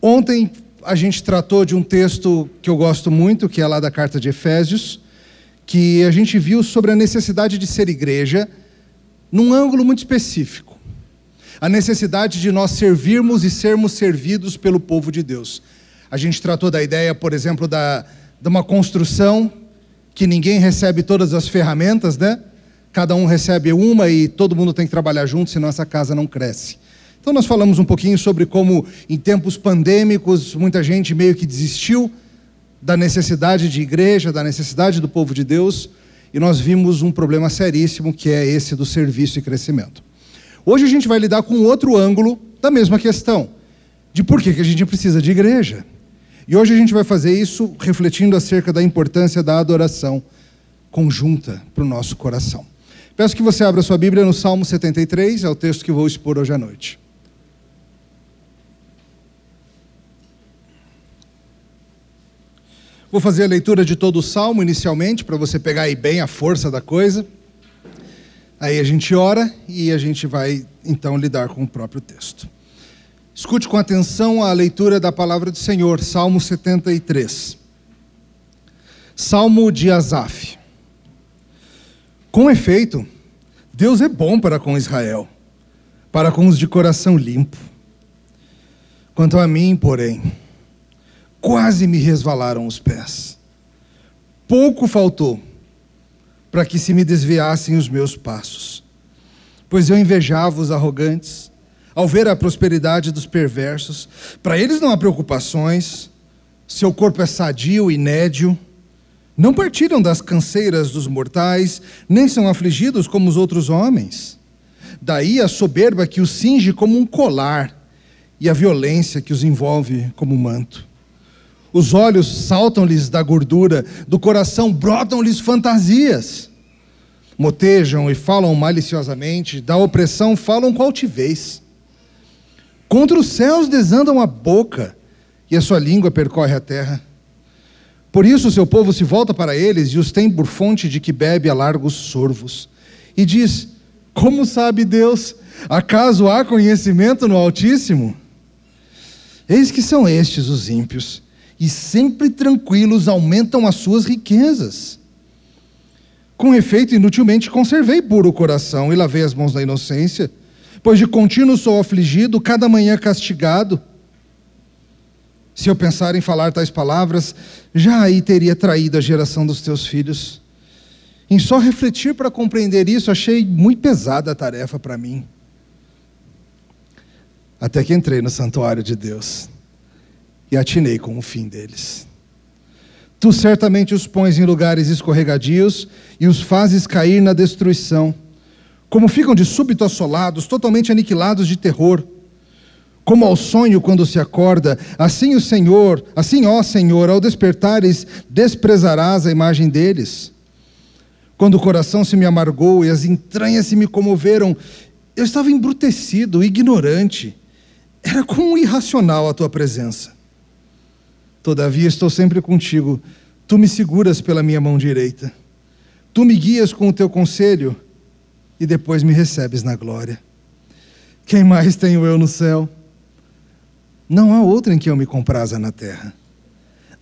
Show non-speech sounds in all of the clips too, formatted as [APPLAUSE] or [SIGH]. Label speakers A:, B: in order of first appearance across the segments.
A: Ontem a gente tratou de um texto que eu gosto muito, que é lá da carta de Efésios, que a gente viu sobre a necessidade de ser igreja num ângulo muito específico. A necessidade de nós servirmos e sermos servidos pelo povo de Deus. A gente tratou da ideia, por exemplo, da, de uma construção que ninguém recebe todas as ferramentas, né? Cada um recebe uma e todo mundo tem que trabalhar junto, senão essa casa não cresce. Então nós falamos um pouquinho sobre como em tempos pandêmicos muita gente meio que desistiu da necessidade de igreja, da necessidade do povo de Deus, e nós vimos um problema seríssimo que é esse do serviço e crescimento. Hoje a gente vai lidar com outro ângulo da mesma questão, de por que, a gente precisa de igreja. E hoje a gente vai fazer isso refletindo acerca da importância da adoração conjunta para o nosso coração. Peço que você abra sua Bíblia no Salmo 73, é o texto que vou expor hoje à noite. Vou fazer a leitura de todo o salmo inicialmente, para você pegar aí bem a força da coisa. Aí a gente ora e a gente vai então lidar com o próprio texto. Escute com atenção a leitura da palavra do Senhor, Salmo 73. Salmo de Asaf. Com efeito, Deus é bom para com Israel, para com os de coração limpo. Quanto a mim, porém, quase me resvalaram os pés. Pouco faltou para que se me desviassem os meus passos, pois eu invejava os arrogantes ao ver a prosperidade dos perversos. Para eles não há preocupações, seu corpo é sadio e nédio. Não partilham das canseiras dos mortais, nem são afligidos como os outros homens. Daí a soberba que os cinge como um colar e a violência que os envolve como um manto. Os olhos saltam-lhes da gordura, do coração brotam-lhes fantasias. Motejam e falam maliciosamente, da opressão falam com altivez. Contra os céus desandam a boca, e a sua língua percorre a terra. Por isso o seu povo se volta para eles e os tem por fonte de que bebe a largos sorvos. E diz: Como sabe Deus? Acaso há conhecimento no Altíssimo? Eis que são estes os ímpios e sempre tranquilos aumentam as suas riquezas. Com efeito, inutilmente conservei puro o coração e lavei as mãos na inocência, pois de contínuo sou afligido, cada manhã castigado. Se eu pensar em falar tais palavras, já aí teria traído a geração dos teus filhos. Em só refletir para compreender isso, achei muito pesada a tarefa para mim. Até que entrei no santuário de Deus e atinei com o fim deles. Tu certamente os pões em lugares escorregadios e os fazes cair na destruição. Como ficam de súbito assolados, totalmente aniquilados de terror. Como ao sonho quando se acorda, assim o Senhor, assim ó Senhor, ao despertares, desprezarás a imagem deles. Quando o coração se me amargou e as entranhas se me comoveram, eu estava embrutecido, ignorante. Era como irracional a tua presença. Todavia estou sempre contigo. Tu me seguras pela minha mão direita. Tu me guias com o teu conselho e depois me recebes na glória. Quem mais tenho eu no céu? Não há outra em que eu me compraza na terra.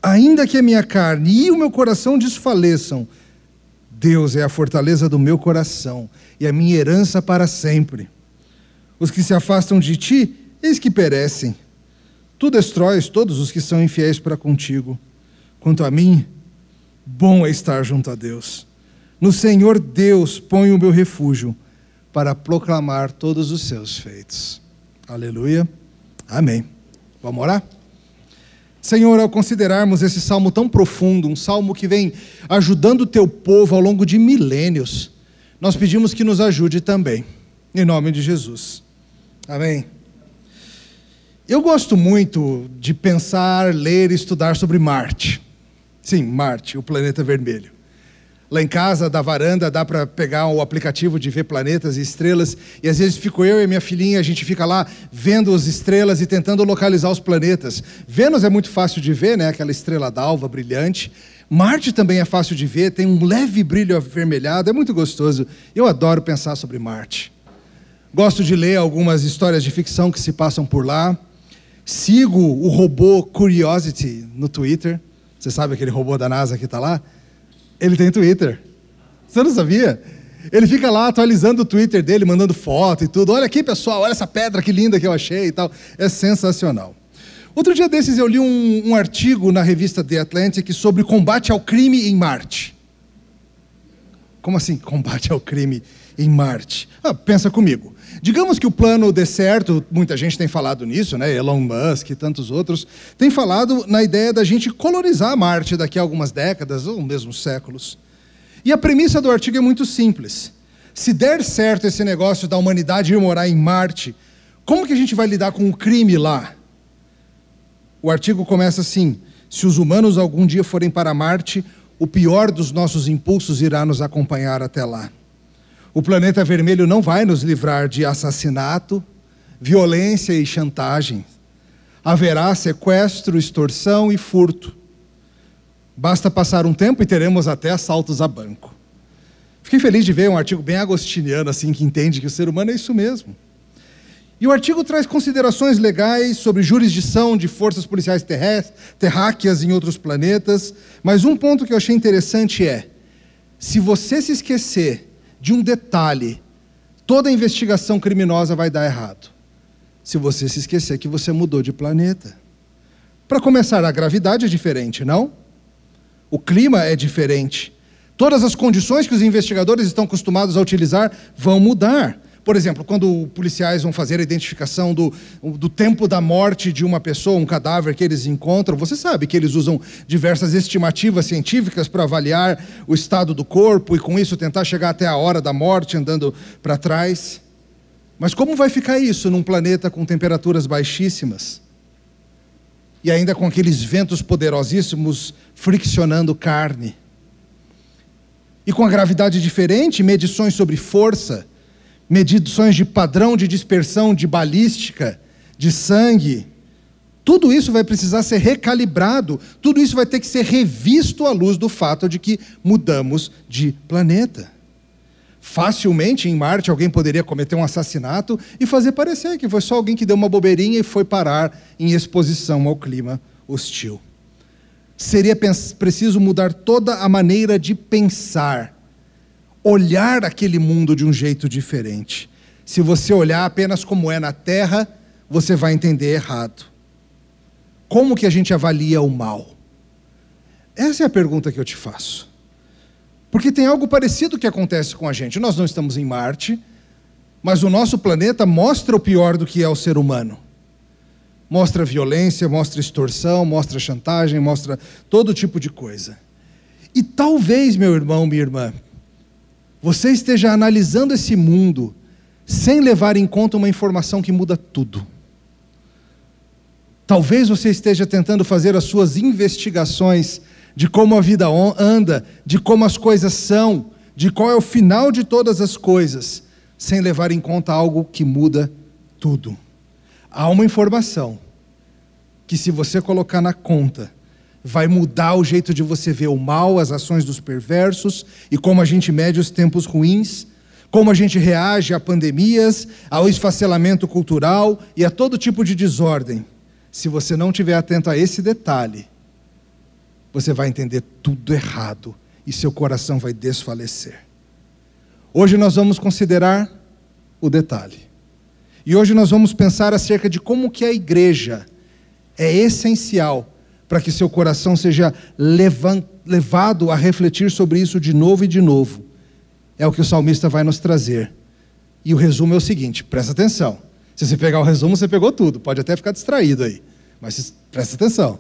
A: Ainda que a minha carne e o meu coração desfaleçam, Deus é a fortaleza do meu coração e a minha herança para sempre. Os que se afastam de ti, eis que perecem. Tu destróis todos os que são infiéis para contigo. Quanto a mim, bom é estar junto a Deus. No Senhor Deus ponho o meu refúgio para proclamar todos os seus feitos. Aleluia. Amém. Vamos orar? Senhor, ao considerarmos esse salmo tão profundo, um salmo que vem ajudando o teu povo ao longo de milênios, nós pedimos que nos ajude também. Em nome de Jesus. Amém. Eu gosto muito de pensar, ler e estudar sobre Marte. Sim, Marte, o planeta vermelho. Lá em casa, da varanda, dá para pegar o aplicativo de ver planetas e estrelas, e às vezes fico eu e minha filhinha, a gente fica lá vendo as estrelas e tentando localizar os planetas. Vênus é muito fácil de ver, né? Aquela estrela d'alva brilhante. Marte também é fácil de ver, tem um leve brilho avermelhado, é muito gostoso. Eu adoro pensar sobre Marte. Gosto de ler algumas histórias de ficção que se passam por lá. Sigo o robô Curiosity no Twitter. Você sabe aquele robô da NASA que está lá? Ele tem Twitter. Você não sabia? Ele fica lá atualizando o Twitter dele, mandando foto e tudo. Olha aqui, pessoal, olha essa pedra que linda que eu achei e tal. É sensacional. Outro dia desses eu li um, um artigo na revista The Atlantic sobre combate ao crime em Marte. Como assim, combate ao crime em Marte? Ah, pensa comigo. Digamos que o plano dê certo, muita gente tem falado nisso, né? Elon Musk e tantos outros, tem falado na ideia da gente colonizar Marte daqui a algumas décadas ou mesmo séculos. E a premissa do artigo é muito simples. Se der certo esse negócio da humanidade ir morar em Marte, como que a gente vai lidar com o crime lá? O artigo começa assim: se os humanos algum dia forem para Marte, o pior dos nossos impulsos irá nos acompanhar até lá. O planeta vermelho não vai nos livrar de assassinato, violência e chantagem. Haverá sequestro, extorsão e furto. Basta passar um tempo e teremos até assaltos a banco. Fiquei feliz de ver um artigo bem agostiniano, assim, que entende que o ser humano é isso mesmo. E o artigo traz considerações legais sobre jurisdição de forças policiais terráqueas em outros planetas, mas um ponto que eu achei interessante é: se você se esquecer de um detalhe, toda investigação criminosa vai dar errado. Se você se esquecer que você mudou de planeta. Para começar, a gravidade é diferente, não? O clima é diferente. Todas as condições que os investigadores estão acostumados a utilizar vão mudar. Por exemplo, quando policiais vão fazer a identificação do, do tempo da morte de uma pessoa, um cadáver que eles encontram, você sabe que eles usam diversas estimativas científicas para avaliar o estado do corpo e, com isso, tentar chegar até a hora da morte andando para trás. Mas como vai ficar isso num planeta com temperaturas baixíssimas? E ainda com aqueles ventos poderosíssimos friccionando carne? E com a gravidade diferente, medições sobre força medições de padrão de dispersão de balística, de sangue. Tudo isso vai precisar ser recalibrado, tudo isso vai ter que ser revisto à luz do fato de que mudamos de planeta. Facilmente em Marte alguém poderia cometer um assassinato e fazer parecer que foi só alguém que deu uma bobeirinha e foi parar em exposição ao clima hostil. Seria preciso mudar toda a maneira de pensar olhar aquele mundo de um jeito diferente. Se você olhar apenas como é na Terra, você vai entender errado. Como que a gente avalia o mal? Essa é a pergunta que eu te faço. Porque tem algo parecido que acontece com a gente. Nós não estamos em Marte, mas o nosso planeta mostra o pior do que é o ser humano. Mostra violência, mostra extorsão, mostra chantagem, mostra todo tipo de coisa. E talvez, meu irmão, minha irmã, você esteja analisando esse mundo sem levar em conta uma informação que muda tudo. Talvez você esteja tentando fazer as suas investigações de como a vida anda, de como as coisas são, de qual é o final de todas as coisas, sem levar em conta algo que muda tudo. Há uma informação que, se você colocar na conta, vai mudar o jeito de você ver o mal, as ações dos perversos e como a gente mede os tempos ruins, como a gente reage a pandemias, ao esfacelamento cultural e a todo tipo de desordem. Se você não estiver atento a esse detalhe, você vai entender tudo errado e seu coração vai desfalecer. Hoje nós vamos considerar o detalhe. E hoje nós vamos pensar acerca de como que a igreja é essencial para que seu coração seja levado a refletir sobre isso de novo e de novo. É o que o salmista vai nos trazer. E o resumo é o seguinte: presta atenção. Se você pegar o resumo, você pegou tudo. Pode até ficar distraído aí. Mas presta atenção.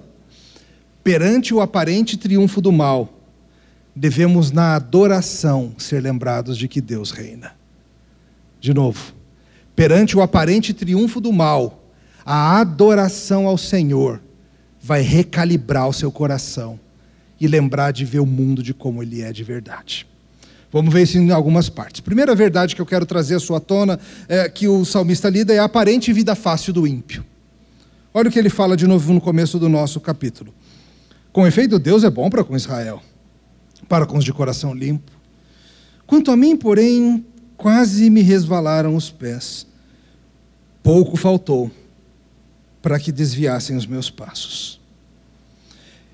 A: Perante o aparente triunfo do mal, devemos, na adoração, ser lembrados de que Deus reina. De novo. Perante o aparente triunfo do mal, a adoração ao Senhor vai recalibrar o seu coração e lembrar de ver o mundo de como ele é de verdade. Vamos ver isso em algumas partes. Primeira verdade que eu quero trazer à sua tona, é, que o salmista lida, é a aparente vida fácil do ímpio. Olha o que ele fala de novo no começo do nosso capítulo. Com efeito, Deus é bom para com Israel, para com os de coração limpo. Quanto a mim, porém, quase me resvalaram os pés. Pouco faltou para que desviassem os meus passos.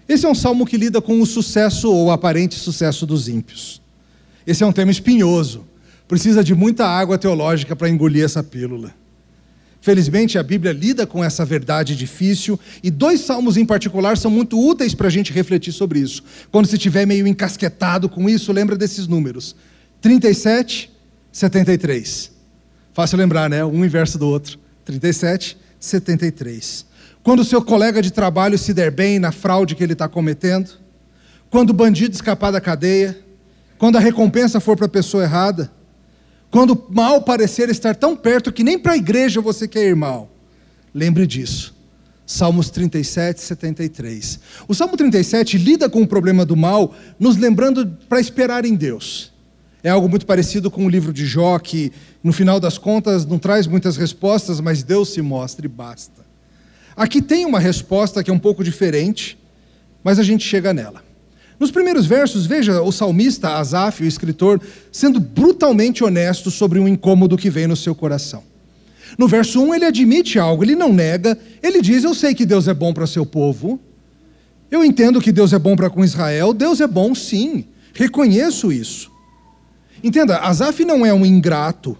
A: Esse é um salmo que lida com o sucesso ou aparente sucesso dos ímpios. Esse é um tema espinhoso. Precisa de muita água teológica para engolir essa pílula. Felizmente, a Bíblia lida com essa verdade difícil e dois salmos em particular são muito úteis para a gente refletir sobre isso. Quando se estiver meio encasquetado com isso, lembra desses números: 37, 73. Fácil lembrar, né? Um inverso do outro. 37, 73. Quando o seu colega de trabalho se der bem na fraude que ele está cometendo, quando o bandido escapar da cadeia, quando a recompensa for para a pessoa errada, quando o mal parecer estar tão perto que nem para a igreja você quer ir mal. Lembre disso. Salmos 37, 73. O Salmo 37 lida com o problema do mal, nos lembrando para esperar em Deus. É algo muito parecido com o livro de Jó, que no final das contas não traz muitas respostas, mas Deus se mostra e basta. Aqui tem uma resposta que é um pouco diferente, mas a gente chega nela. Nos primeiros versos, veja o salmista Asaf, o escritor, sendo brutalmente honesto sobre um incômodo que vem no seu coração. No verso 1, ele admite algo, ele não nega, ele diz: Eu sei que Deus é bom para seu povo, eu entendo que Deus é bom para com Israel, Deus é bom sim, reconheço isso. Entenda, Asaf não é um ingrato,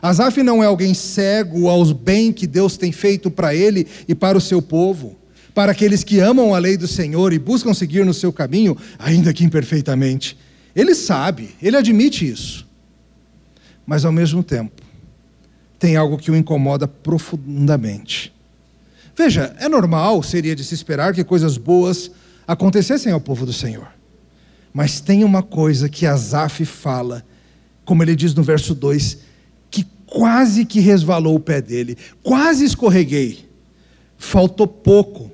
A: Asaf não é alguém cego aos bem que Deus tem feito para ele e para o seu povo para aqueles que amam a lei do Senhor e buscam seguir no seu caminho, ainda que imperfeitamente. Ele sabe, ele admite isso. Mas ao mesmo tempo, tem algo que o incomoda profundamente. Veja, é normal, seria de se esperar que coisas boas acontecessem ao povo do Senhor. Mas tem uma coisa que Asaf fala, como ele diz no verso 2, que quase que resvalou o pé dele, quase escorreguei. Faltou pouco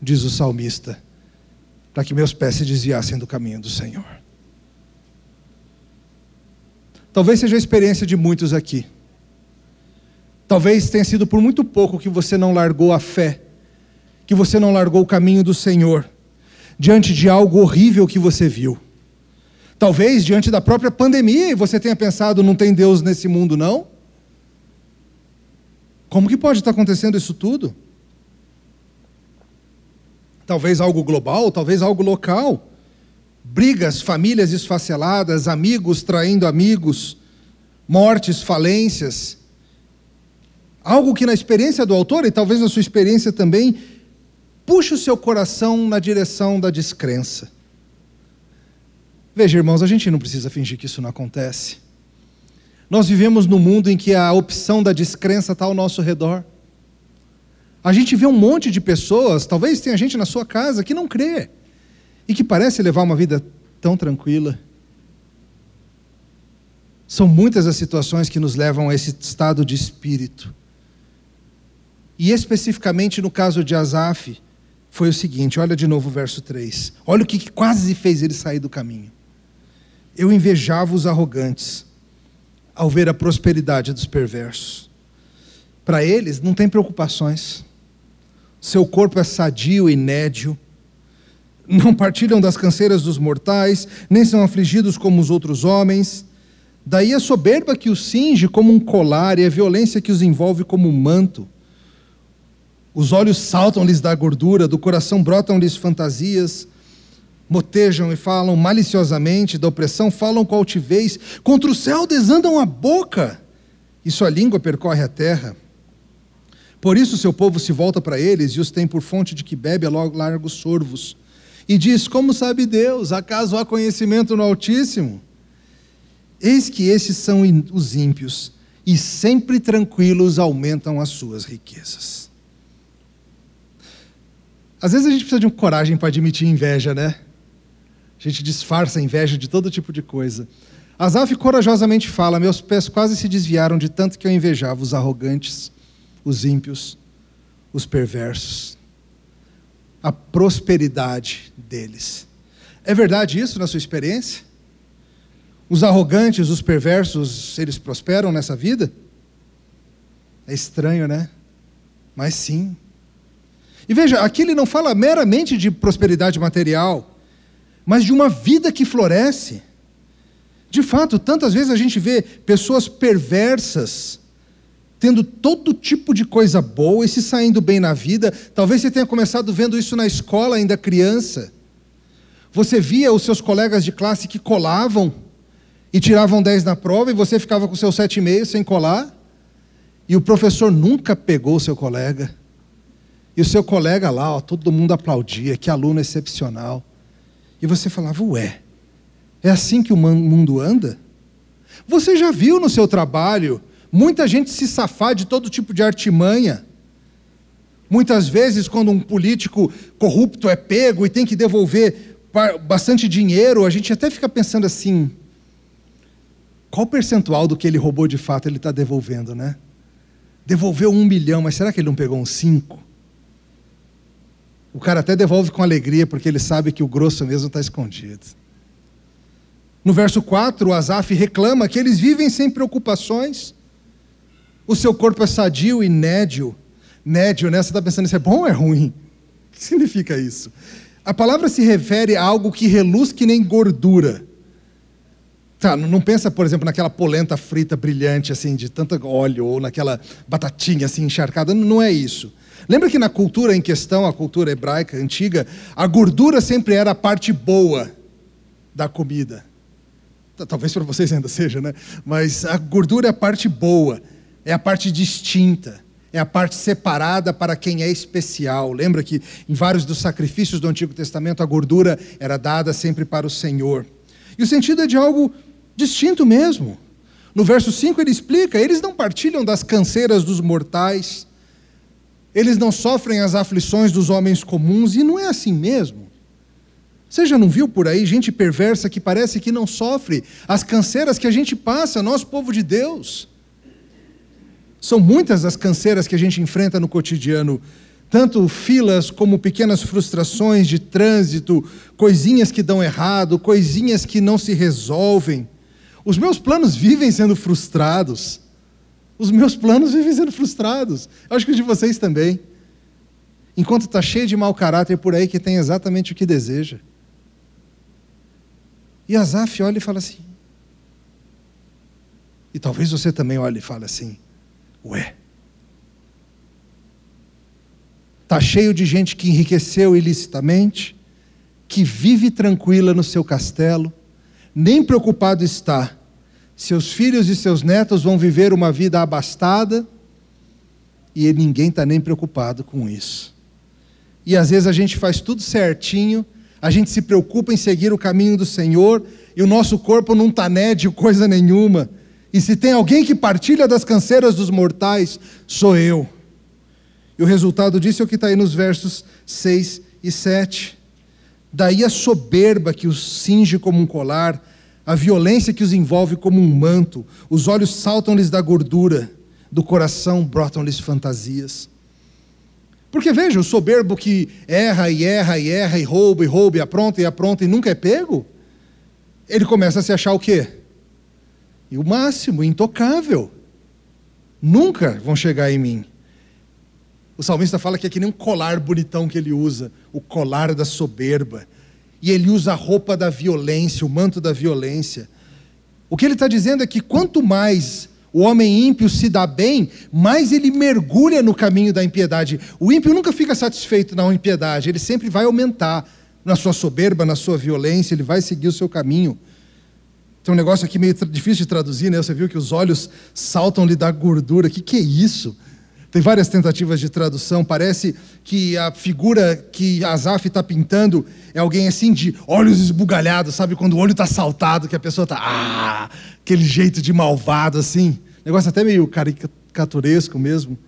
A: diz o salmista, para que meus pés se desviassem do caminho do Senhor. Talvez seja a experiência de muitos aqui. Talvez tenha sido por muito pouco que você não largou a fé, que você não largou o caminho do Senhor, diante de algo horrível que você viu. Talvez diante da própria pandemia você tenha pensado: não tem Deus nesse mundo, não? Como que pode estar acontecendo isso tudo? talvez algo global, talvez algo local. Brigas, famílias esfaceladas, amigos traindo amigos, mortes, falências. Algo que na experiência do autor, e talvez na sua experiência também, puxa o seu coração na direção da descrença. Veja, irmãos, a gente não precisa fingir que isso não acontece. Nós vivemos num mundo em que a opção da descrença está ao nosso redor. A gente vê um monte de pessoas, talvez tenha gente na sua casa que não crê e que parece levar uma vida tão tranquila. São muitas as situações que nos levam a esse estado de espírito. E especificamente no caso de Asaf, foi o seguinte: olha de novo o verso 3. Olha o que quase fez ele sair do caminho. Eu invejava os arrogantes ao ver a prosperidade dos perversos. Para eles, não tem preocupações seu corpo é sadio e nédio, não partilham das canseiras dos mortais, nem são afligidos como os outros homens. Daí a soberba que os cinge como um colar e a violência que os envolve como um manto. Os olhos saltam-lhes da gordura, do coração brotam-lhes fantasias, motejam e falam maliciosamente, da opressão falam com altivez, contra o céu desandam a boca, e sua língua percorre a terra. Por isso seu povo se volta para eles e os tem por fonte de que bebe a largos sorvos. E diz: Como sabe Deus? Acaso há conhecimento no Altíssimo? Eis que esses são os ímpios, e sempre tranquilos aumentam as suas riquezas. Às vezes a gente precisa de uma coragem para admitir inveja, né? A gente disfarça a inveja de todo tipo de coisa. Asaf corajosamente fala: Meus pés quase se desviaram de tanto que eu invejava os arrogantes os ímpios, os perversos, a prosperidade deles. É verdade isso na sua experiência? Os arrogantes, os perversos, eles prosperam nessa vida? É estranho, né? Mas sim. E veja, aqui ele não fala meramente de prosperidade material, mas de uma vida que floresce. De fato, tantas vezes a gente vê pessoas perversas tendo todo tipo de coisa boa e se saindo bem na vida. Talvez você tenha começado vendo isso na escola ainda criança. Você via os seus colegas de classe que colavam e tiravam 10 na prova e você ficava com seu 7,5 sem colar. E o professor nunca pegou o seu colega. E o seu colega lá, ó, todo mundo aplaudia, que aluno excepcional. E você falava, ué, é assim que o mundo anda? Você já viu no seu trabalho muita gente se safar de todo tipo de artimanha? Muitas vezes, quando um político corrupto é pego e tem que devolver bastante dinheiro, a gente até fica pensando assim: qual percentual do que ele roubou de fato ele está devolvendo, né? Devolveu um milhão, mas será que ele não pegou uns cinco? O cara até devolve com alegria, porque ele sabe que o grosso mesmo está escondido. No verso 4, o Asaf reclama que eles vivem sem preocupações, o seu corpo é sadio e nédio. Nédio, né? Você está pensando, isso é bom ou é ruim? [LAUGHS] O que significa isso? A palavra se refere a algo que reluz que nem gordura. Tá, não pensa, por exemplo, naquela polenta frita brilhante, assim, de tanto óleo, ou naquela batatinha, assim, encharcada. Não é isso. Lembra que na cultura em questão, a cultura hebraica antiga, a gordura sempre era a parte boa da comida. Talvez para vocês ainda seja, né? Mas a gordura é a parte boa, é a parte distinta, é a parte separada para quem é especial. Lembra que em vários dos sacrifícios do Antigo Testamento a gordura era dada sempre para o Senhor. E o sentido é de algo distinto mesmo. No verso 5 ele explica: eles não partilham das canseiras dos mortais, eles não sofrem as aflições dos homens comuns, e não é assim mesmo. Você já não viu por aí gente perversa que parece que não sofre as canseiras que a gente passa, nós, povo de Deus? São muitas as canseiras que a gente enfrenta no cotidiano, tanto filas como pequenas frustrações de trânsito, coisinhas que dão errado, coisinhas que não se resolvem. Os meus planos vivem sendo frustrados. Os meus planos vivem sendo frustrados. Acho que os de vocês também. Enquanto está cheio de mau caráter por aí que tem exatamente o que deseja. E Asaf olha e fala assim. E talvez você também olhe e fale assim: Ué. Está cheio de gente que enriqueceu ilicitamente, que vive tranquila no seu castelo, nem preocupado está. Seus filhos e seus netos vão viver uma vida abastada e ninguém está nem preocupado com isso. E às vezes a gente faz tudo certinho a gente se preocupa em seguir o caminho do Senhor e o nosso corpo não está nédio coisa nenhuma. E se tem alguém que partilha das canseiras dos mortais, sou eu. E o resultado disso é o que está aí nos versos 6 e 7. Daí a soberba que os cinge como um colar, a violência que os envolve como um manto, os olhos saltam-lhes da gordura, do coração brotam-lhes fantasias. Porque veja, o soberbo que erra e erra e erra e rouba e rouba e apronta e apronta e nunca é pego, ele começa a se achar o quê? E o máximo, intocável. Nunca vão chegar em mim. O salmista fala que é que nem um colar bonitão que ele usa, o colar da soberba. E ele usa a roupa da violência, o manto da violência. O que ele está dizendo é que quanto mais o homem ímpio se dá bem, mais ele mergulha no caminho da impiedade. O ímpio nunca fica satisfeito na impiedade, ele sempre vai aumentar na sua soberba, na sua violência, ele vai seguir o seu caminho. Tem um negócio aqui meio difícil de traduzir, né? Você viu que os olhos saltam-lhe da gordura. O que, que é isso? Tem várias tentativas de tradução. Parece que a figura que Azaf está pintando é alguém assim de olhos esbugalhados, sabe? Quando o olho está saltado, que a pessoa está. Ah! Aquele jeito de malvado assim. Negócio até meio caricaturesco mesmo.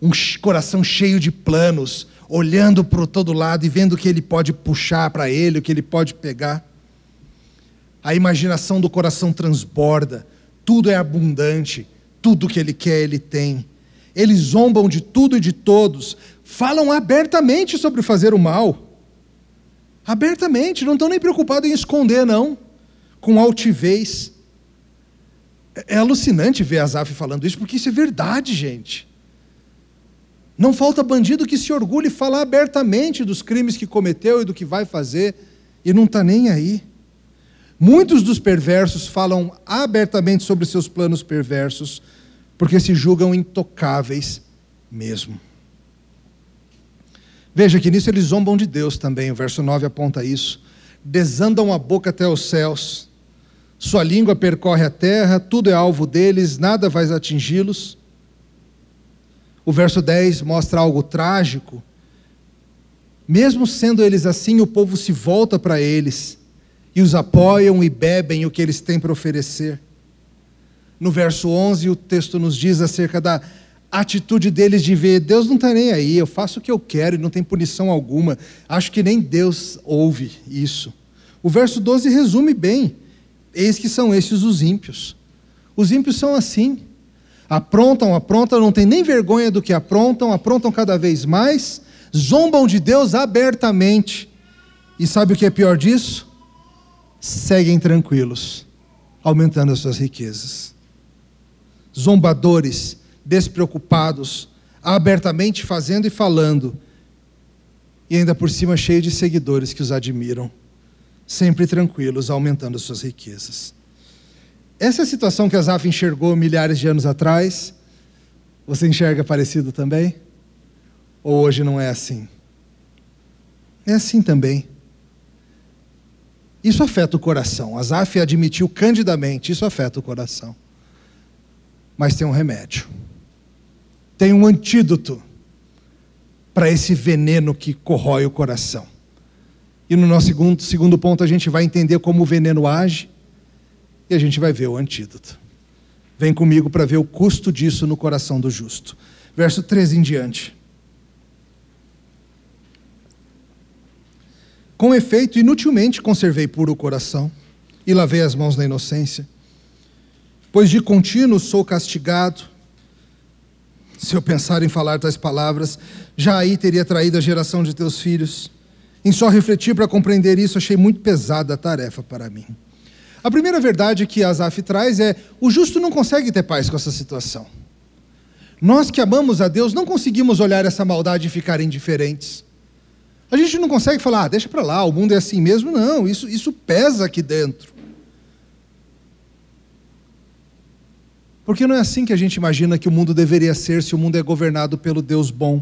A: Um coração cheio de planos, olhando para todo lado e vendo o que ele pode puxar para ele, o que ele pode pegar. A imaginação do coração transborda, tudo é abundante, tudo que ele quer, ele tem. Eles zombam de tudo e de todos, falam abertamente sobre fazer o mal. Abertamente, não estão nem preocupados em esconder, não, com altivez. É alucinante ver Azaf falando isso, porque isso é verdade, gente. Não falta bandido que se orgulhe e falar abertamente dos crimes que cometeu e do que vai fazer, e não está nem aí. Muitos dos perversos falam abertamente sobre seus planos perversos, porque se julgam intocáveis mesmo. Veja que nisso eles zombam de Deus também, o verso 9 aponta isso. Desandam a boca até os céus, sua língua percorre a terra, tudo é alvo deles, nada vai atingi-los. O verso 10 mostra algo trágico. Mesmo sendo eles assim, o povo se volta para eles e os apoiam e bebem o que eles têm para oferecer. No verso 11, o texto nos diz acerca da atitude deles de ver: Deus não está nem aí, eu faço o que eu quero e não tem punição alguma. Acho que nem Deus ouve isso. O verso 12 resume bem: Eis que são esses os ímpios. Os ímpios são assim. Aprontam, aprontam, não tem nem vergonha do que aprontam, aprontam cada vez mais, zombam de Deus abertamente. E sabe o que é pior disso? Seguem tranquilos, aumentando as suas riquezas. Zombadores, despreocupados, abertamente fazendo e falando, e ainda por cima cheio de seguidores que os admiram, sempre tranquilos, aumentando as suas riquezas. Essa é a situação que Asaf enxergou milhares de anos atrás. Você enxerga parecido também? Ou hoje não é assim? É assim também. Isso afeta o coração. Asaf admitiu candidamente, isso afeta o coração. Mas tem um remédio tem um antídoto para esse veneno que corrói o coração. E no nosso segundo, segundo ponto, a gente vai entender como o veneno age e a gente vai ver o antídoto. Vem comigo para ver o custo disso no coração do justo. Verso 13 em diante. Com efeito, inutilmente conservei puro o coração e lavei as mãos na inocência, pois de contínuo sou castigado se eu pensar em falar tais palavras, já aí teria traído a geração de teus filhos. Em só refletir para compreender isso, achei muito pesada a tarefa para mim. A primeira verdade que Asaf traz é: o justo não consegue ter paz com essa situação. Nós que amamos a Deus não conseguimos olhar essa maldade e ficar indiferentes. A gente não consegue falar, ah, deixa para lá, o mundo é assim mesmo. Não, isso, isso pesa aqui dentro. Porque não é assim que a gente imagina que o mundo deveria ser se o mundo é governado pelo Deus bom.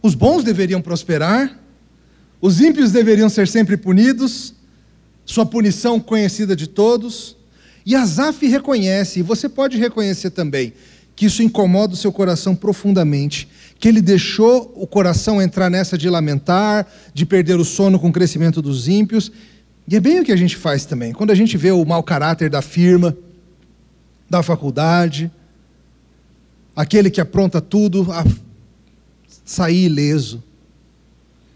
A: Os bons deveriam prosperar, os ímpios deveriam ser sempre punidos, sua punição conhecida de todos. E Asaf reconhece, e você pode reconhecer também, que isso incomoda o seu coração profundamente, que ele deixou o coração entrar nessa de lamentar, de perder o sono com o crescimento dos ímpios. E é bem o que a gente faz também. Quando a gente vê o mau caráter da firma, da faculdade, aquele que apronta tudo a sair ileso.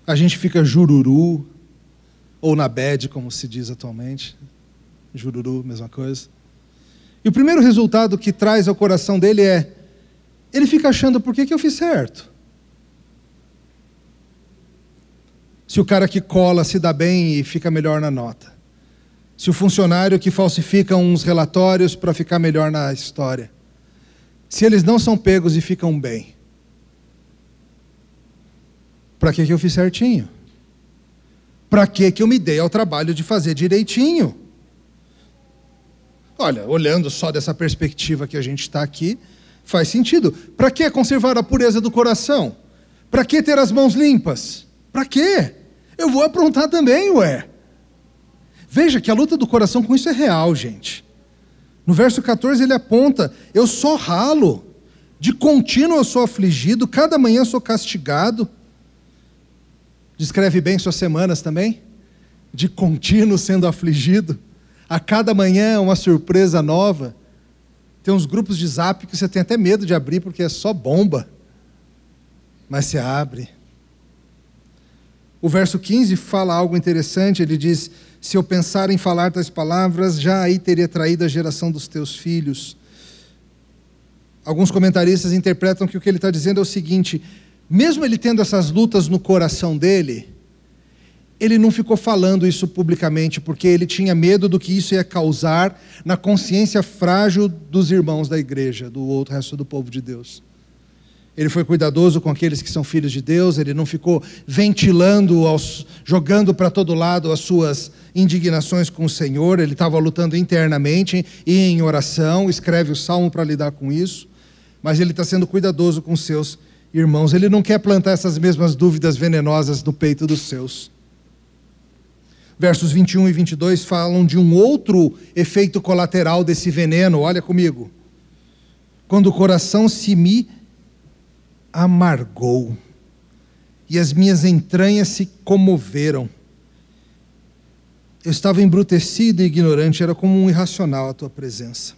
A: A gente fica jururu, ou na bed, como se diz atualmente. Jururu, mesma coisa. E o primeiro resultado que traz ao coração dele é: ele fica achando por que, que eu fiz certo. Se o cara que cola se dá bem e fica melhor na nota se o funcionário que falsifica uns relatórios para ficar melhor na história, se eles não são pegos e ficam bem, para que, que eu fiz certinho? Para que, que eu me dei ao trabalho de fazer direitinho? Olha, olhando só dessa perspectiva que a gente está aqui, faz sentido. Para que conservar a pureza do coração? Para que ter as mãos limpas? Para quê? Eu vou aprontar também, ué. Veja que a luta do coração com isso é real, gente. No verso 14 ele aponta: Eu só ralo, de contínuo eu sou afligido, cada manhã sou castigado. Descreve bem suas semanas também? De contínuo sendo afligido. A cada manhã é uma surpresa nova. Tem uns grupos de zap que você tem até medo de abrir porque é só bomba. Mas você abre. O verso 15 fala algo interessante, ele diz: se eu pensar em falar tais palavras, já aí teria traído a geração dos teus filhos. Alguns comentaristas interpretam que o que ele está dizendo é o seguinte: mesmo ele tendo essas lutas no coração dele, ele não ficou falando isso publicamente, porque ele tinha medo do que isso ia causar na consciência frágil dos irmãos da igreja, do outro resto do povo de Deus. Ele foi cuidadoso com aqueles que são filhos de Deus, ele não ficou ventilando, aos, jogando para todo lado as suas indignações com o Senhor, ele estava lutando internamente e em oração, escreve o salmo para lidar com isso, mas ele está sendo cuidadoso com seus irmãos, ele não quer plantar essas mesmas dúvidas venenosas no peito dos seus. Versos 21 e 22 falam de um outro efeito colateral desse veneno, olha comigo. Quando o coração se me amargou e as minhas entranhas se comoveram. Eu estava embrutecido e ignorante, era como um irracional a tua presença.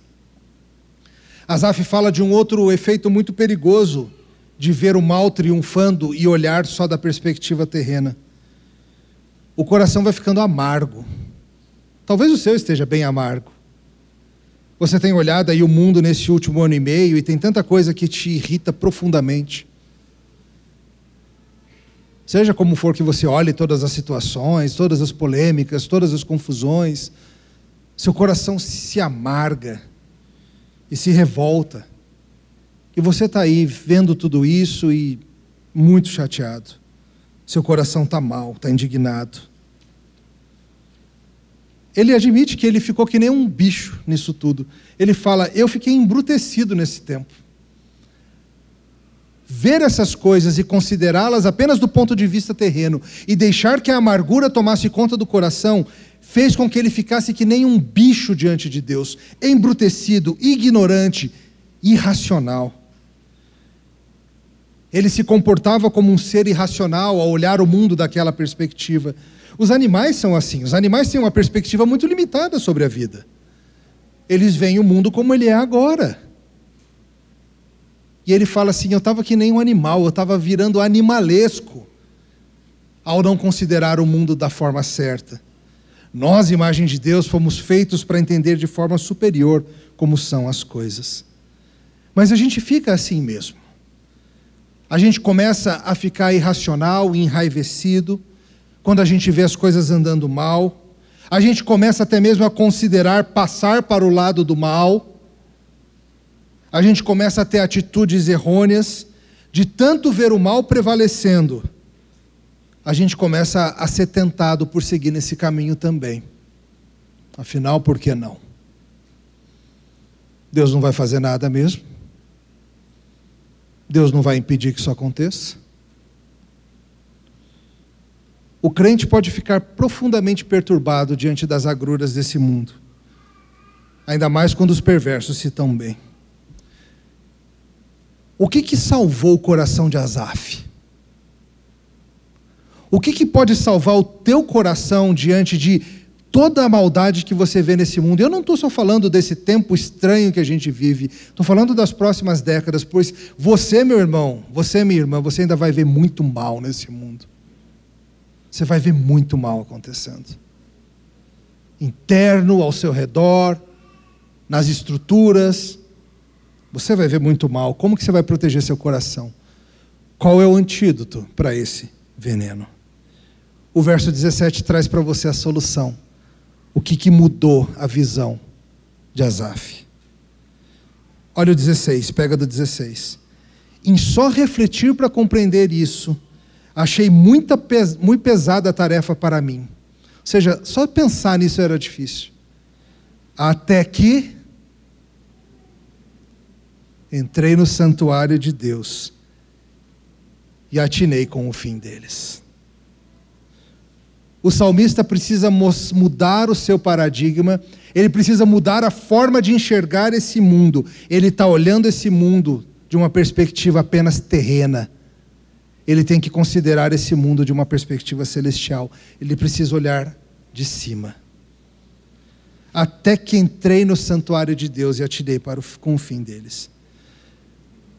A: Asaf fala de um outro efeito muito perigoso de ver o mal triunfando e olhar só da perspectiva terrena. O coração vai ficando amargo. Talvez o seu esteja bem amargo. Você tem olhado aí o mundo nesse último ano e meio e tem tanta coisa que te irrita profundamente. Seja como for que você olhe todas as situações, todas as polêmicas, todas as confusões, seu coração se amarga e se revolta. E você está aí vendo tudo isso e muito chateado. Seu coração está mal, está indignado. Ele admite que ele ficou que nem um bicho nisso tudo. Ele fala: Eu fiquei embrutecido nesse tempo. Ver essas coisas e considerá-las apenas do ponto de vista terreno e deixar que a amargura tomasse conta do coração fez com que ele ficasse que nem um bicho diante de Deus, embrutecido, ignorante, irracional. Ele se comportava como um ser irracional ao olhar o mundo daquela perspectiva. Os animais são assim. Os animais têm uma perspectiva muito limitada sobre a vida. Eles veem o mundo como ele é agora. E ele fala assim: Eu estava que nem um animal, eu estava virando animalesco ao não considerar o mundo da forma certa. Nós, imagem de Deus, fomos feitos para entender de forma superior como são as coisas. Mas a gente fica assim mesmo. A gente começa a ficar irracional, enraivecido, quando a gente vê as coisas andando mal, a gente começa até mesmo a considerar passar para o lado do mal, a gente começa a ter atitudes errôneas, de tanto ver o mal prevalecendo, a gente começa a ser tentado por seguir nesse caminho também. Afinal, por que não? Deus não vai fazer nada mesmo. Deus não vai impedir que isso aconteça. O crente pode ficar profundamente perturbado diante das agruras desse mundo, ainda mais quando os perversos se estão bem. O que, que salvou o coração de Asaf? O que, que pode salvar o teu coração diante de toda a maldade que você vê nesse mundo? Eu não estou só falando desse tempo estranho que a gente vive, estou falando das próximas décadas, pois você, meu irmão, você, minha irmã, você ainda vai ver muito mal nesse mundo você vai ver muito mal acontecendo. Interno, ao seu redor, nas estruturas, você vai ver muito mal. Como que você vai proteger seu coração? Qual é o antídoto para esse veneno? O verso 17 traz para você a solução. O que, que mudou a visão de Asaf? Olha o 16, pega do 16. Em só refletir para compreender isso, Achei muita, muito pesada a tarefa para mim. Ou seja, só pensar nisso era difícil. Até que entrei no santuário de Deus e atinei com o fim deles. O salmista precisa mudar o seu paradigma, ele precisa mudar a forma de enxergar esse mundo. Ele está olhando esse mundo de uma perspectiva apenas terrena ele tem que considerar esse mundo de uma perspectiva celestial. Ele precisa olhar de cima. Até que entrei no santuário de Deus e atirei para o, com o fim deles.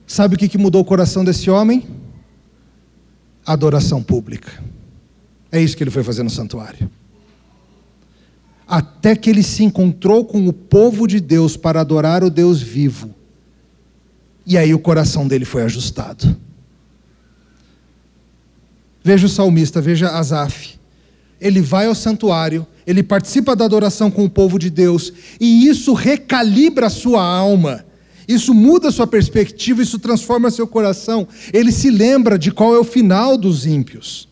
A: Sabe o que, que mudou o coração desse homem? Adoração pública. É isso que ele foi fazer no santuário. Até que ele se encontrou com o povo de Deus para adorar o Deus vivo. E aí o coração dele foi ajustado. Veja o salmista, veja Asaf. Ele vai ao santuário, ele participa da adoração com o povo de Deus, e isso recalibra a sua alma. Isso muda a sua perspectiva, isso transforma seu coração. Ele se lembra de qual é o final dos ímpios.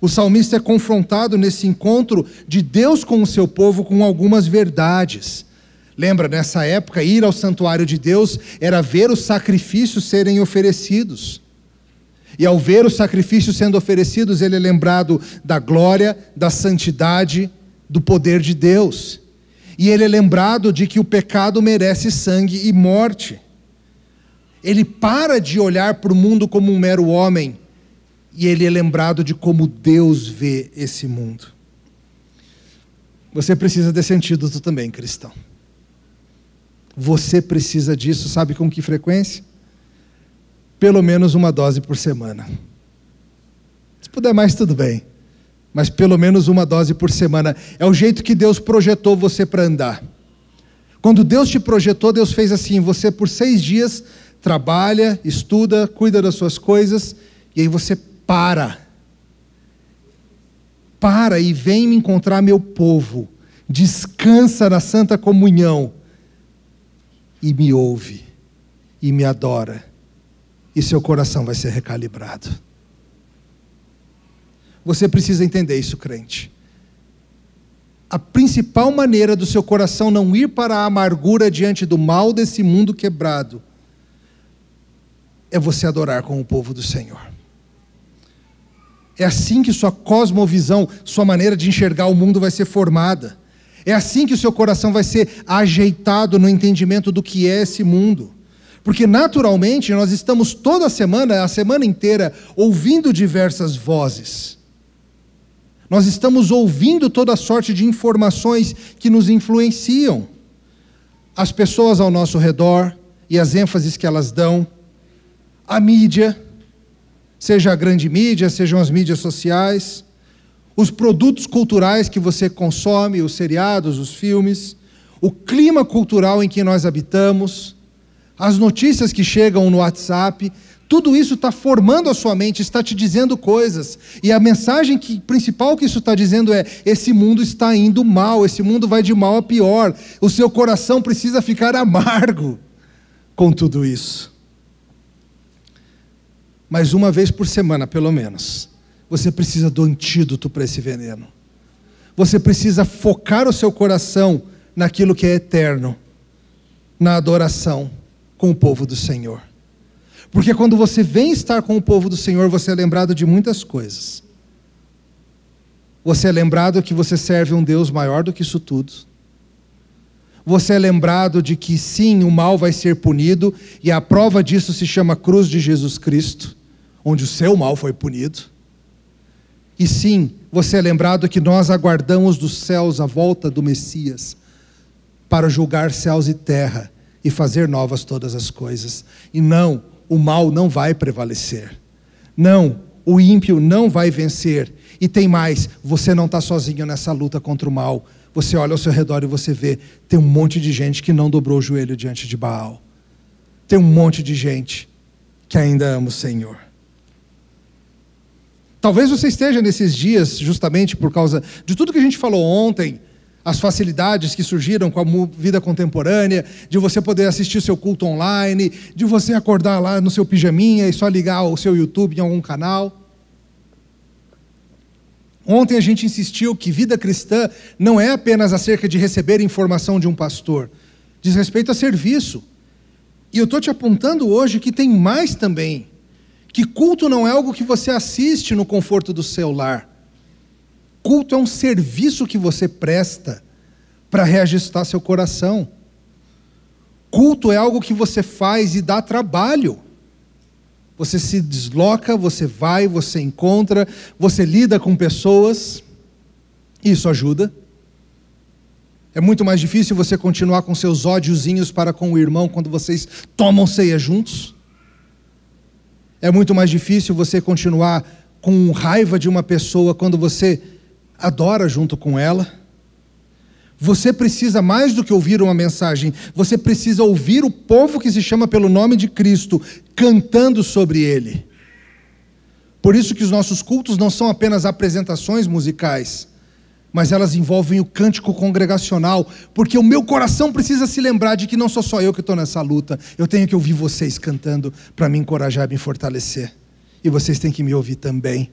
A: O salmista é confrontado nesse encontro de Deus com o seu povo com algumas verdades. Lembra, nessa época, ir ao santuário de Deus era ver os sacrifícios serem oferecidos. E ao ver os sacrifícios sendo oferecidos, ele é lembrado da glória, da santidade, do poder de Deus. E ele é lembrado de que o pecado merece sangue e morte. Ele para de olhar para o mundo como um mero homem, e ele é lembrado de como Deus vê esse mundo. Você precisa desse antídoto também, cristão. Você precisa disso, sabe com que frequência? Pelo menos uma dose por semana. Se puder mais, tudo bem. Mas pelo menos uma dose por semana. É o jeito que Deus projetou você para andar. Quando Deus te projetou, Deus fez assim: você por seis dias trabalha, estuda, cuida das suas coisas, e aí você para. Para e vem me encontrar meu povo. Descansa na santa comunhão e me ouve e me adora, e seu coração vai ser recalibrado. Você precisa entender isso, crente. A principal maneira do seu coração não ir para a amargura diante do mal desse mundo quebrado é você adorar com o povo do Senhor. É assim que sua cosmovisão, sua maneira de enxergar o mundo vai ser formada. É assim que o seu coração vai ser ajeitado no entendimento do que é esse mundo. Porque naturalmente nós estamos toda semana, a semana inteira, ouvindo diversas vozes. Nós estamos ouvindo toda sorte de informações que nos influenciam. As pessoas ao nosso redor e as ênfases que elas dão, a mídia, seja a grande mídia, sejam as mídias sociais, os produtos culturais que você consome, os seriados, os filmes, o clima cultural em que nós habitamos, as notícias que chegam no WhatsApp, tudo isso está formando a sua mente, está te dizendo coisas. E a mensagem que, principal que isso está dizendo é: esse mundo está indo mal, esse mundo vai de mal a pior. O seu coração precisa ficar amargo com tudo isso. Mas uma vez por semana, pelo menos, você precisa do antídoto para esse veneno. Você precisa focar o seu coração naquilo que é eterno, na adoração com o povo do Senhor. Porque quando você vem estar com o povo do Senhor, você é lembrado de muitas coisas. Você é lembrado que você serve um Deus maior do que isso tudo. Você é lembrado de que sim, o mal vai ser punido, e a prova disso se chama cruz de Jesus Cristo, onde o seu mal foi punido. E sim, você é lembrado que nós aguardamos dos céus a volta do Messias para julgar céus e terra e fazer novas todas as coisas. E não, o mal não vai prevalecer. Não, o ímpio não vai vencer. E tem mais, você não está sozinho nessa luta contra o mal. Você olha ao seu redor e você vê, tem um monte de gente que não dobrou o joelho diante de Baal. Tem um monte de gente que ainda ama o Senhor. Talvez você esteja nesses dias justamente por causa de tudo que a gente falou ontem, as facilidades que surgiram com a vida contemporânea, de você poder assistir seu culto online, de você acordar lá no seu pijaminha e só ligar o seu YouTube em algum canal. Ontem a gente insistiu que vida cristã não é apenas acerca de receber informação de um pastor, diz respeito a serviço. E eu estou te apontando hoje que tem mais também que culto não é algo que você assiste no conforto do seu lar. Culto é um serviço que você presta para reajustar seu coração. Culto é algo que você faz e dá trabalho. Você se desloca, você vai, você encontra, você lida com pessoas. Isso ajuda. É muito mais difícil você continuar com seus ódiozinhos para com o irmão quando vocês tomam ceia juntos. É muito mais difícil você continuar com raiva de uma pessoa quando você adora junto com ela. Você precisa mais do que ouvir uma mensagem, você precisa ouvir o povo que se chama pelo nome de Cristo cantando sobre ele. Por isso que os nossos cultos não são apenas apresentações musicais, mas elas envolvem o cântico congregacional, porque o meu coração precisa se lembrar de que não sou só eu que estou nessa luta, eu tenho que ouvir vocês cantando para me encorajar, me fortalecer, e vocês têm que me ouvir também.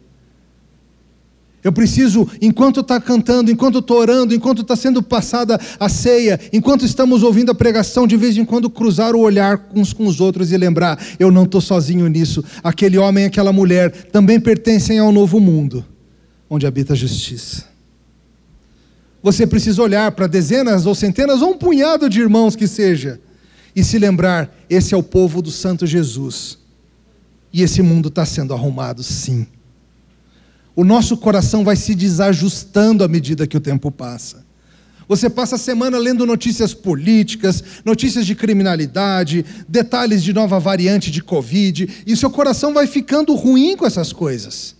A: Eu preciso, enquanto está cantando, enquanto estou orando, enquanto está sendo passada a ceia, enquanto estamos ouvindo a pregação, de vez em quando cruzar o olhar uns com os outros e lembrar: eu não estou sozinho nisso. Aquele homem aquela mulher também pertencem ao novo mundo, onde habita a justiça. Você precisa olhar para dezenas ou centenas ou um punhado de irmãos que seja e se lembrar: esse é o povo do Santo Jesus. E esse mundo está sendo arrumado, sim o nosso coração vai se desajustando à medida que o tempo passa. Você passa a semana lendo notícias políticas, notícias de criminalidade, detalhes de nova variante de Covid, e seu coração vai ficando ruim com essas coisas.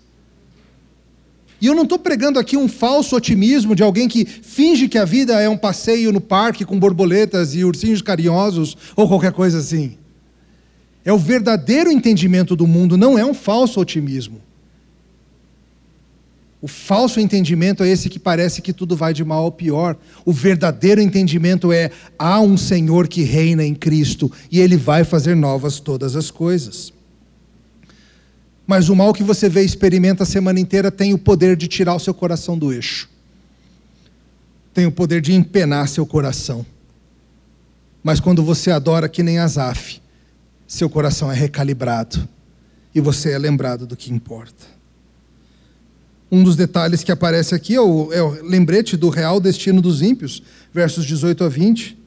A: E eu não estou pregando aqui um falso otimismo de alguém que finge que a vida é um passeio no parque com borboletas e ursinhos carinhosos ou qualquer coisa assim. É o verdadeiro entendimento do mundo, não é um falso otimismo. O falso entendimento é esse que parece que tudo vai de mal ao pior. O verdadeiro entendimento é: há um Senhor que reina em Cristo e ele vai fazer novas todas as coisas. Mas o mal que você vê e experimenta a semana inteira tem o poder de tirar o seu coração do eixo, tem o poder de empenar seu coração. Mas quando você adora que nem Asaf, seu coração é recalibrado e você é lembrado do que importa. Um dos detalhes que aparece aqui é o, é o lembrete do real destino dos ímpios, versos 18 a 20.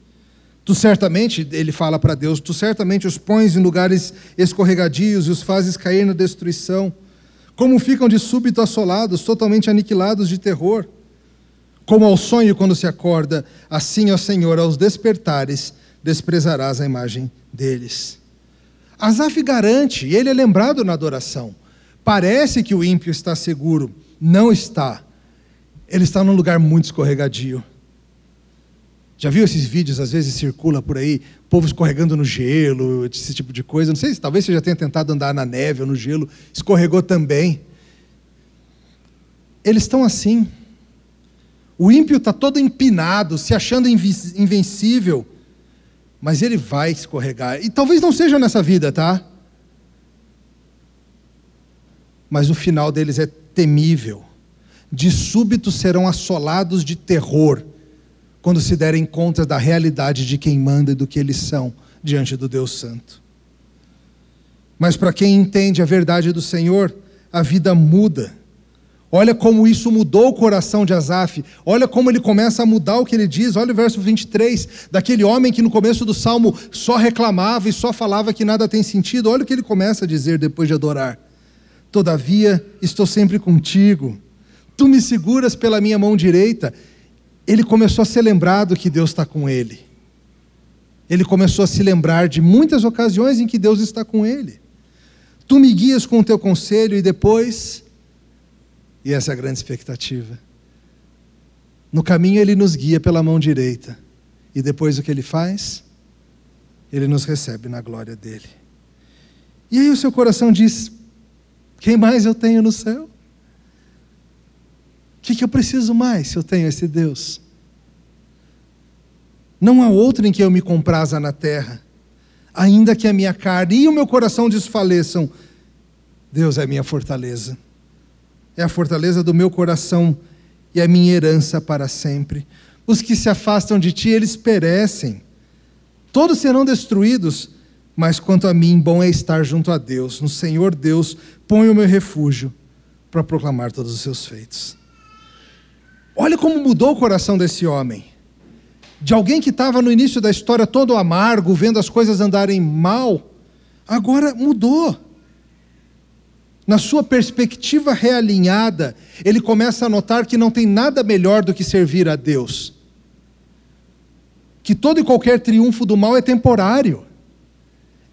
A: Tu certamente, ele fala para Deus, tu certamente os pões em lugares escorregadios e os fazes cair na destruição. Como ficam de súbito assolados, totalmente aniquilados de terror. Como ao sonho quando se acorda, assim, ó Senhor, aos despertares, desprezarás a imagem deles. Asaf garante, ele é lembrado na adoração. Parece que o ímpio está seguro, não está. Ele está num lugar muito escorregadio. Já viu esses vídeos, às vezes circula por aí, povo escorregando no gelo, esse tipo de coisa. Não sei se talvez você já tenha tentado andar na neve ou no gelo, escorregou também. Eles estão assim. O ímpio está todo empinado, se achando invencível, mas ele vai escorregar. E talvez não seja nessa vida, tá? Mas o final deles é temível. De súbito serão assolados de terror quando se derem conta da realidade de quem manda e do que eles são diante do Deus Santo. Mas para quem entende a verdade do Senhor, a vida muda. Olha como isso mudou o coração de Asaf. Olha como ele começa a mudar o que ele diz. Olha o verso 23, daquele homem que no começo do salmo só reclamava e só falava que nada tem sentido. Olha o que ele começa a dizer depois de adorar. Todavia, estou sempre contigo. Tu me seguras pela minha mão direita. Ele começou a ser lembrado que Deus está com ele. Ele começou a se lembrar de muitas ocasiões em que Deus está com ele. Tu me guias com o teu conselho e depois. E essa é a grande expectativa. No caminho ele nos guia pela mão direita. E depois o que ele faz? Ele nos recebe na glória dele. E aí o seu coração diz: quem mais eu tenho no céu? O que, que eu preciso mais se eu tenho esse Deus? Não há outro em que eu me compraza na terra, ainda que a minha carne e o meu coração desfaleçam. Deus é minha fortaleza, é a fortaleza do meu coração e a minha herança para sempre. Os que se afastam de ti, eles perecem. Todos serão destruídos, mas quanto a mim, bom é estar junto a Deus, no Senhor Deus, ponho o meu refúgio para proclamar todos os seus feitos. Olha como mudou o coração desse homem. De alguém que estava no início da história todo amargo, vendo as coisas andarem mal, agora mudou. Na sua perspectiva realinhada, ele começa a notar que não tem nada melhor do que servir a Deus. Que todo e qualquer triunfo do mal é temporário.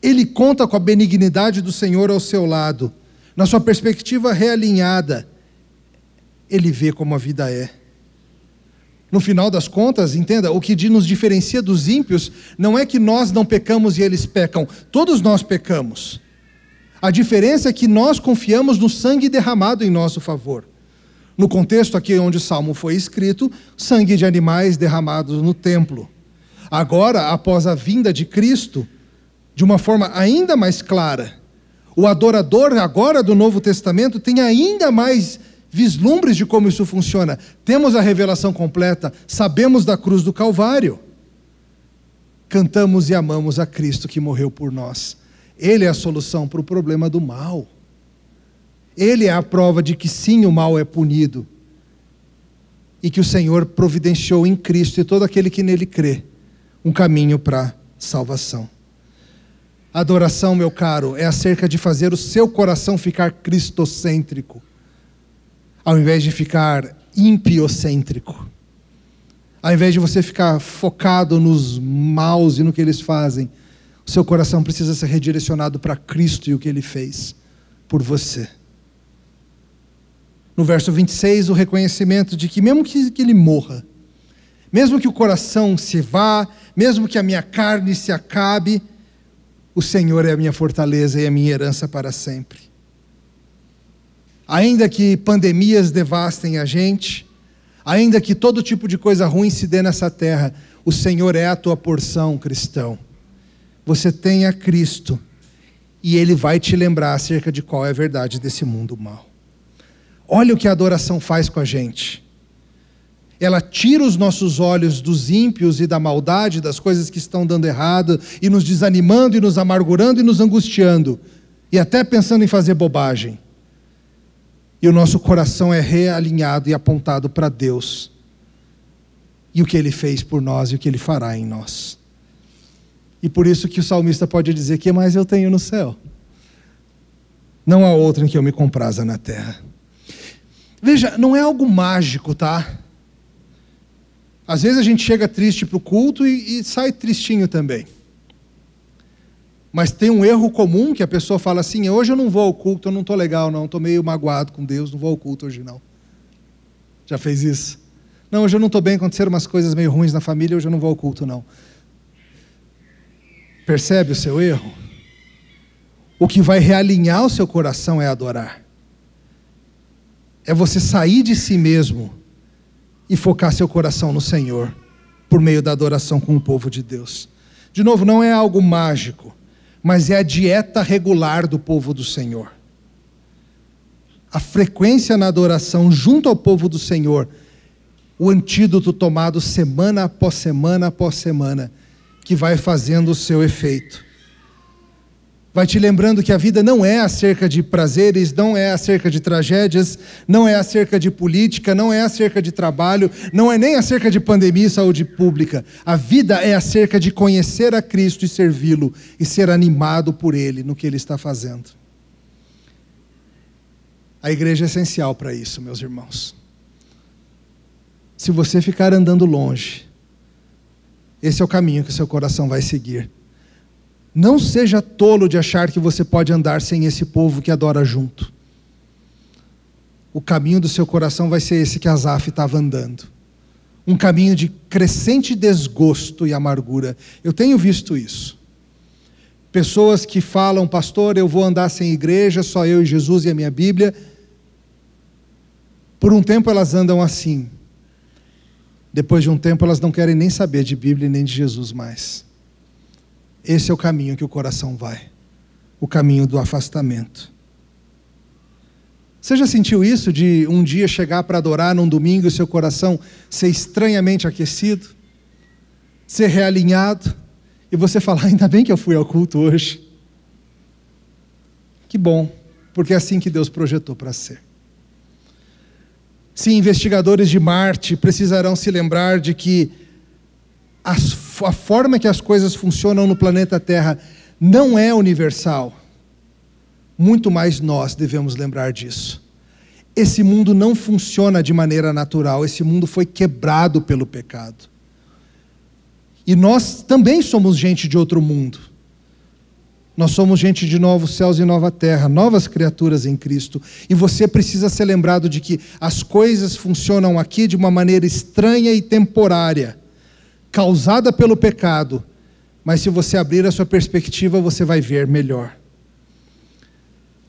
A: Ele conta com a benignidade do Senhor ao seu lado na sua perspectiva realinhada, ele vê como a vida é. No final das contas, entenda, o que nos diferencia dos ímpios não é que nós não pecamos e eles pecam, todos nós pecamos. A diferença é que nós confiamos no sangue derramado em nosso favor. No contexto aqui onde o salmo foi escrito, sangue de animais derramados no templo. Agora, após a vinda de Cristo, de uma forma ainda mais clara, o adorador agora do Novo Testamento tem ainda mais vislumbres de como isso funciona. Temos a revelação completa, sabemos da cruz do Calvário. Cantamos e amamos a Cristo que morreu por nós. Ele é a solução para o problema do mal. Ele é a prova de que sim, o mal é punido. E que o Senhor providenciou em Cristo e todo aquele que nele crê um caminho para salvação. Adoração, meu caro, é acerca de fazer o seu coração ficar cristocêntrico, ao invés de ficar impiocêntrico. Ao invés de você ficar focado nos maus e no que eles fazem, o seu coração precisa ser redirecionado para Cristo e o que ele fez por você. No verso 26, o reconhecimento de que, mesmo que, que ele morra, mesmo que o coração se vá, mesmo que a minha carne se acabe, o Senhor é a minha fortaleza e a minha herança para sempre. Ainda que pandemias devastem a gente, ainda que todo tipo de coisa ruim se dê nessa terra, o Senhor é a tua porção, cristão. Você tem a Cristo e Ele vai te lembrar acerca de qual é a verdade desse mundo mal. Olha o que a adoração faz com a gente. Ela tira os nossos olhos dos ímpios e da maldade, das coisas que estão dando errado, e nos desanimando, e nos amargurando, e nos angustiando, e até pensando em fazer bobagem. E o nosso coração é realinhado e apontado para Deus, e o que Ele fez por nós e o que Ele fará em nós. E por isso que o salmista pode dizer: que mais eu tenho no céu? Não há outro em que eu me compraza na terra. Veja, não é algo mágico, tá? Às vezes a gente chega triste para o culto e, e sai tristinho também. Mas tem um erro comum que a pessoa fala assim: hoje eu não vou ao culto, eu não estou legal, não, estou meio magoado com Deus, não vou ao culto hoje não. Já fez isso? Não, hoje eu não estou bem, aconteceram umas coisas meio ruins na família, hoje eu não vou ao culto não. Percebe o seu erro? O que vai realinhar o seu coração é adorar. É você sair de si mesmo e focar seu coração no Senhor por meio da adoração com o povo de Deus. De novo, não é algo mágico, mas é a dieta regular do povo do Senhor. A frequência na adoração junto ao povo do Senhor, o antídoto tomado semana após semana após semana, que vai fazendo o seu efeito vai te lembrando que a vida não é acerca de prazeres, não é acerca de tragédias, não é acerca de política, não é acerca de trabalho, não é nem acerca de pandemia e saúde pública. A vida é acerca de conhecer a Cristo e servi-lo e ser animado por Ele no que Ele está fazendo. A igreja é essencial para isso, meus irmãos. Se você ficar andando longe, esse é o caminho que seu coração vai seguir. Não seja tolo de achar que você pode andar sem esse povo que adora junto. O caminho do seu coração vai ser esse que Asaf estava andando. Um caminho de crescente desgosto e amargura. Eu tenho visto isso. Pessoas que falam, pastor, eu vou andar sem igreja, só eu e Jesus e a minha Bíblia. Por um tempo elas andam assim. Depois de um tempo elas não querem nem saber de Bíblia nem de Jesus mais. Esse é o caminho que o coração vai o caminho do afastamento. Você já sentiu isso de um dia chegar para adorar num domingo e seu coração ser estranhamente aquecido, ser realinhado, e você falar: [LAUGHS] ainda bem que eu fui ao culto hoje? Que bom, porque é assim que Deus projetou para ser. Sim, investigadores de Marte precisarão se lembrar de que as a forma que as coisas funcionam no planeta Terra não é universal. Muito mais nós devemos lembrar disso. Esse mundo não funciona de maneira natural, esse mundo foi quebrado pelo pecado. E nós também somos gente de outro mundo. Nós somos gente de novos céus e nova terra, novas criaturas em Cristo. E você precisa ser lembrado de que as coisas funcionam aqui de uma maneira estranha e temporária causada pelo pecado, mas se você abrir a sua perspectiva, você vai ver melhor.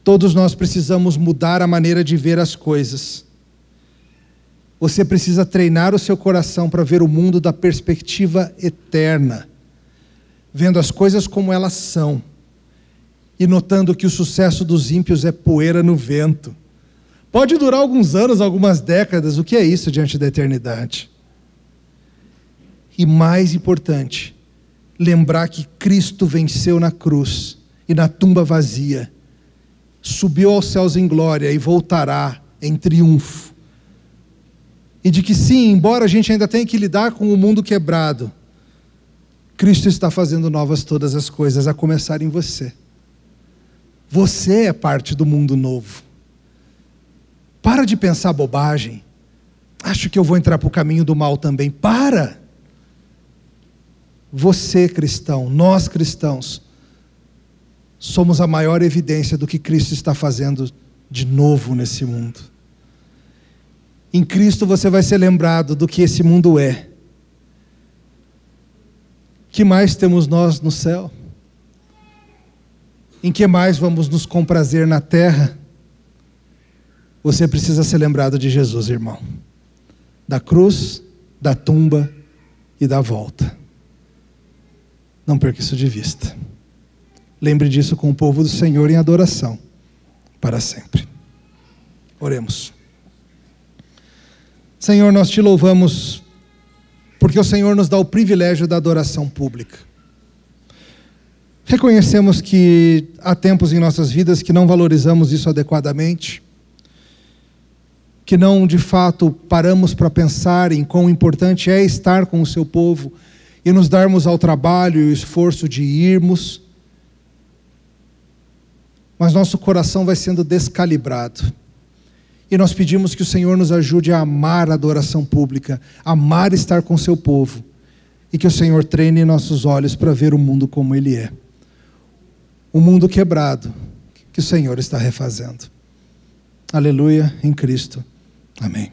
A: Todos nós precisamos mudar a maneira de ver as coisas. Você precisa treinar o seu coração para ver o mundo da perspectiva eterna, vendo as coisas como elas são e notando que o sucesso dos ímpios é poeira no vento. Pode durar alguns anos, algumas décadas, o que é isso diante da eternidade? E mais importante, lembrar que Cristo venceu na cruz e na tumba vazia, subiu aos céus em glória e voltará em triunfo. E de que sim, embora a gente ainda tenha que lidar com o mundo quebrado, Cristo está fazendo novas todas as coisas, a começar em você. Você é parte do mundo novo. Para de pensar bobagem. Acho que eu vou entrar para o caminho do mal também. Para! Você, cristão, nós cristãos, somos a maior evidência do que Cristo está fazendo de novo nesse mundo. Em Cristo você vai ser lembrado do que esse mundo é. Que mais temos nós no céu? Em que mais vamos nos comprazer na terra? Você precisa ser lembrado de Jesus, irmão. Da cruz, da tumba e da volta. Não perca isso de vista. Lembre disso com o povo do Senhor em adoração para sempre. Oremos. Senhor, nós te louvamos porque o Senhor nos dá o privilégio da adoração pública. Reconhecemos que há tempos em nossas vidas que não valorizamos isso adequadamente, que não de fato paramos para pensar em quão importante é estar com o seu povo e nos darmos ao trabalho e o esforço de irmos, mas nosso coração vai sendo descalibrado. E nós pedimos que o Senhor nos ajude a amar a adoração pública, amar estar com seu povo, e que o Senhor treine nossos olhos para ver o mundo como ele é o mundo quebrado que o Senhor está refazendo. Aleluia em Cristo. Amém.